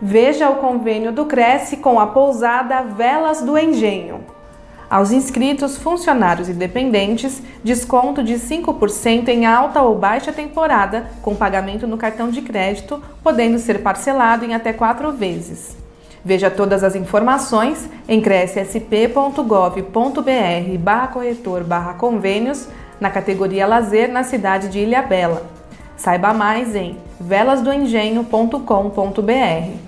Veja o convênio do Cresce com a pousada Velas do Engenho. Aos inscritos, funcionários e dependentes, desconto de 5% em alta ou baixa temporada, com pagamento no cartão de crédito, podendo ser parcelado em até quatro vezes. Veja todas as informações em crescsp.gov.br barra corretor barra convênios na categoria Lazer na cidade de Ilhabela. Saiba mais em velasdoengenho.com.br.